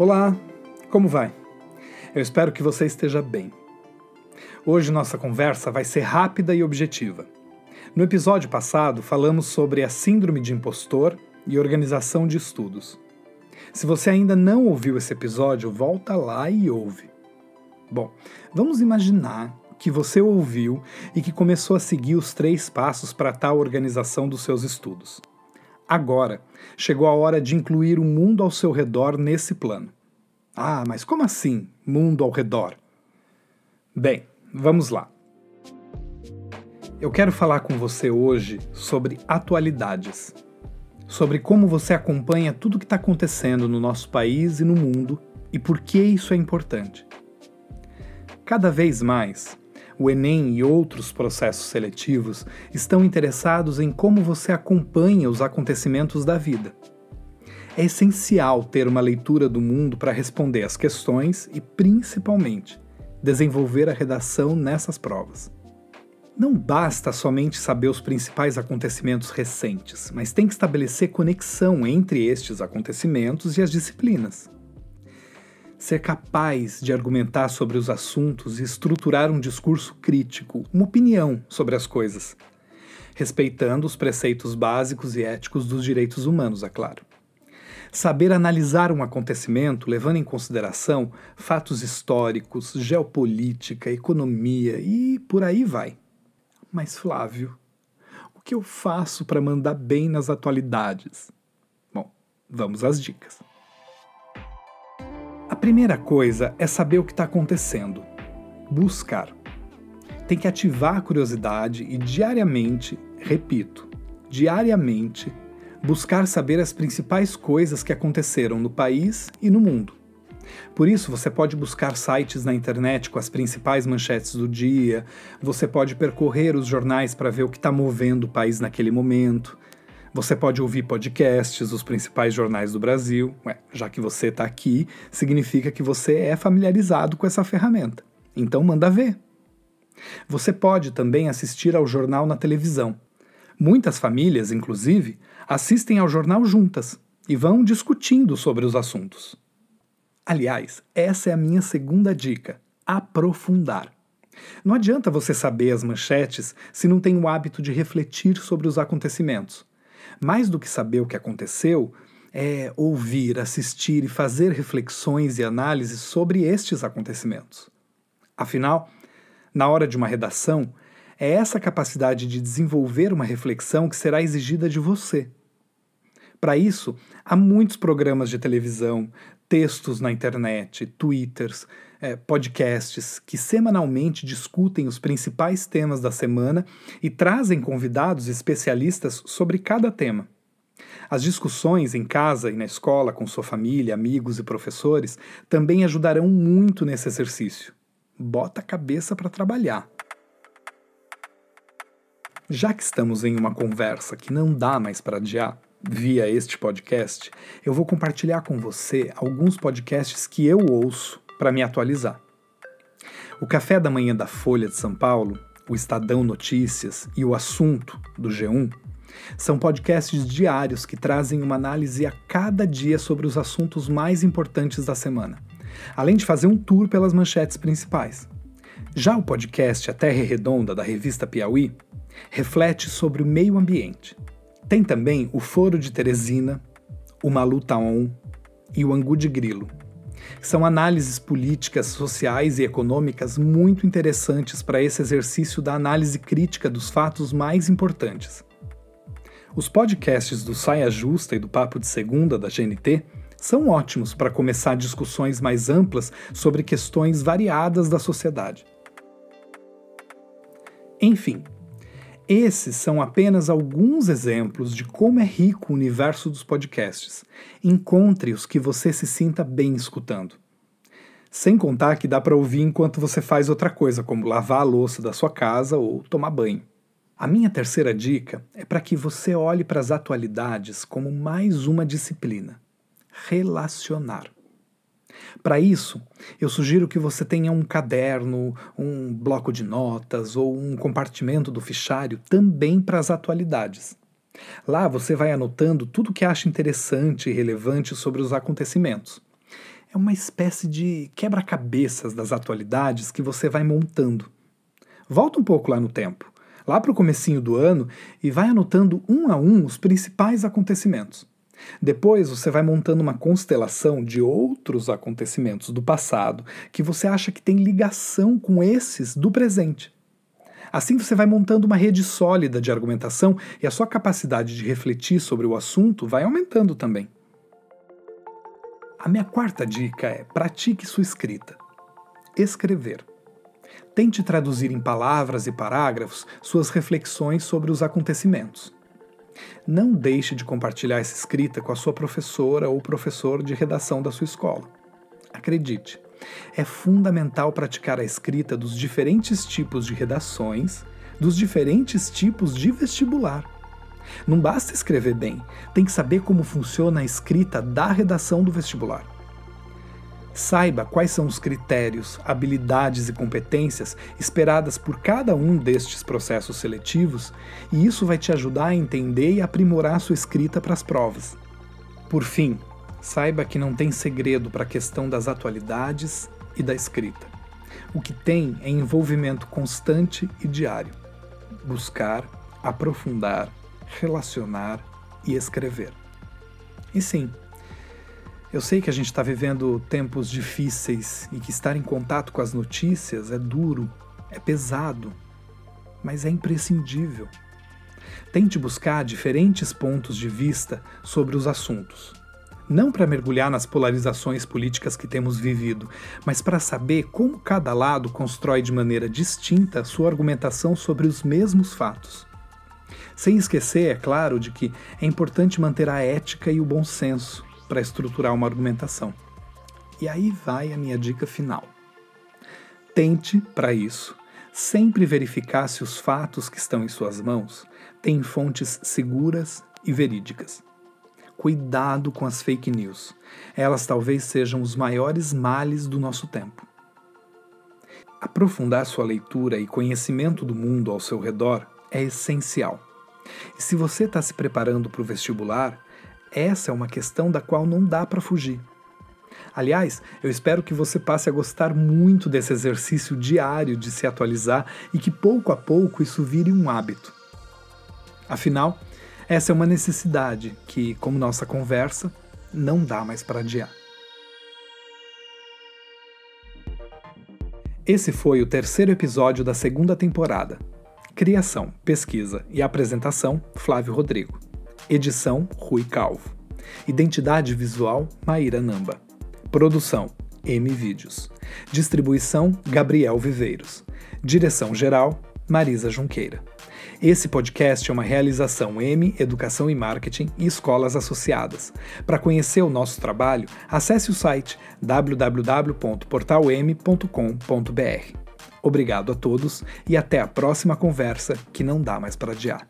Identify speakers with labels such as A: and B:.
A: Olá, como vai? Eu espero que você esteja bem. Hoje nossa conversa vai ser rápida e objetiva. No episódio passado, falamos sobre a Síndrome de Impostor e organização de estudos. Se você ainda não ouviu esse episódio, volta lá e ouve. Bom, vamos imaginar que você ouviu e que começou a seguir os três passos para tal organização dos seus estudos. Agora, chegou a hora de incluir o mundo ao seu redor nesse plano. Ah, mas como assim, mundo ao redor? Bem, vamos lá. Eu quero falar com você hoje sobre atualidades, sobre como você acompanha tudo o que está acontecendo no nosso país e no mundo e por que isso é importante. Cada vez mais, o Enem e outros processos seletivos estão interessados em como você acompanha os acontecimentos da vida. É essencial ter uma leitura do mundo para responder às questões e, principalmente, desenvolver a redação nessas provas. Não basta somente saber os principais acontecimentos recentes, mas tem que estabelecer conexão entre estes acontecimentos e as disciplinas ser capaz de argumentar sobre os assuntos e estruturar um discurso crítico, uma opinião sobre as coisas, respeitando os preceitos básicos e éticos dos direitos humanos, é claro. Saber analisar um acontecimento levando em consideração fatos históricos, geopolítica, economia e por aí vai. Mas, Flávio, o que eu faço para mandar bem nas atualidades? Bom, vamos às dicas primeira coisa é saber o que está acontecendo. Buscar. Tem que ativar a curiosidade e diariamente, repito, diariamente, buscar saber as principais coisas que aconteceram no país e no mundo. Por isso, você pode buscar sites na internet com as principais manchetes do dia, você pode percorrer os jornais para ver o que está movendo o país naquele momento, você pode ouvir podcasts dos principais jornais do Brasil. Ué, já que você está aqui, significa que você é familiarizado com essa ferramenta. Então manda ver. Você pode também assistir ao jornal na televisão. Muitas famílias, inclusive, assistem ao jornal juntas e vão discutindo sobre os assuntos. Aliás, essa é a minha segunda dica: aprofundar. Não adianta você saber as manchetes se não tem o hábito de refletir sobre os acontecimentos. Mais do que saber o que aconteceu, é ouvir, assistir e fazer reflexões e análises sobre estes acontecimentos. Afinal, na hora de uma redação, é essa capacidade de desenvolver uma reflexão que será exigida de você. Para isso, há muitos programas de televisão, textos na internet, twitters, é, podcasts que semanalmente discutem os principais temas da semana e trazem convidados especialistas sobre cada tema. As discussões em casa e na escola com sua família, amigos e professores também ajudarão muito nesse exercício. Bota a cabeça para trabalhar. Já que estamos em uma conversa que não dá mais para adiar, via este podcast, eu vou compartilhar com você alguns podcasts que eu ouço para me atualizar. O Café da Manhã da Folha de São Paulo, o Estadão Notícias e o Assunto do G1 são podcasts diários que trazem uma análise a cada dia sobre os assuntos mais importantes da semana, além de fazer um tour pelas manchetes principais. Já o podcast A Terra Redonda da revista Piauí reflete sobre o meio ambiente. Tem também o Foro de Teresina, o Malu Taon e o Angu de Grilo são análises políticas, sociais e econômicas muito interessantes para esse exercício da análise crítica dos fatos mais importantes. Os podcasts do Saia Justa e do Papo de Segunda da GNT são ótimos para começar discussões mais amplas sobre questões variadas da sociedade. Enfim, esses são apenas alguns exemplos de como é rico o universo dos podcasts. Encontre os que você se sinta bem escutando. Sem contar que dá para ouvir enquanto você faz outra coisa, como lavar a louça da sua casa ou tomar banho. A minha terceira dica é para que você olhe para as atualidades como mais uma disciplina: relacionar. Para isso, eu sugiro que você tenha um caderno, um bloco de notas ou um compartimento do fichário também para as atualidades. Lá você vai anotando tudo que acha interessante e relevante sobre os acontecimentos. é uma espécie de quebra-cabeças das atualidades que você vai montando. Volta um pouco lá no tempo, lá para o comecinho do ano, e vai anotando um a um os principais acontecimentos. Depois você vai montando uma constelação de outros acontecimentos do passado que você acha que tem ligação com esses do presente. Assim você vai montando uma rede sólida de argumentação e a sua capacidade de refletir sobre o assunto vai aumentando também. A minha quarta dica é pratique sua escrita. Escrever. Tente traduzir em palavras e parágrafos suas reflexões sobre os acontecimentos. Não deixe de compartilhar essa escrita com a sua professora ou professor de redação da sua escola. Acredite, é fundamental praticar a escrita dos diferentes tipos de redações, dos diferentes tipos de vestibular. Não basta escrever bem, tem que saber como funciona a escrita da redação do vestibular. Saiba quais são os critérios, habilidades e competências esperadas por cada um destes processos seletivos, e isso vai te ajudar a entender e aprimorar sua escrita para as provas. Por fim, saiba que não tem segredo para a questão das atualidades e da escrita. O que tem é envolvimento constante e diário. Buscar, aprofundar, relacionar e escrever. E sim, eu sei que a gente está vivendo tempos difíceis e que estar em contato com as notícias é duro, é pesado, mas é imprescindível. Tente buscar diferentes pontos de vista sobre os assuntos. Não para mergulhar nas polarizações políticas que temos vivido, mas para saber como cada lado constrói de maneira distinta sua argumentação sobre os mesmos fatos. Sem esquecer, é claro, de que é importante manter a ética e o bom senso para estruturar uma argumentação. E aí vai a minha dica final. Tente, para isso, sempre verificar se os fatos que estão em suas mãos têm fontes seguras e verídicas. Cuidado com as fake news. Elas talvez sejam os maiores males do nosso tempo. Aprofundar sua leitura e conhecimento do mundo ao seu redor é essencial. E se você está se preparando para o vestibular, essa é uma questão da qual não dá para fugir. Aliás, eu espero que você passe a gostar muito desse exercício diário de se atualizar e que pouco a pouco isso vire um hábito. Afinal, essa é uma necessidade que, como nossa conversa, não dá mais para adiar. Esse foi o terceiro episódio da segunda temporada. Criação, pesquisa e apresentação: Flávio Rodrigo. Edição: Rui Calvo. Identidade visual: Maíra Namba. Produção: M Vídeos. Distribuição: Gabriel Viveiros. Direção geral: Marisa Junqueira. Esse podcast é uma realização M Educação e Marketing e escolas associadas. Para conhecer o nosso trabalho, acesse o site www.portalm.com.br. Obrigado a todos e até a próxima conversa que não dá mais para adiar.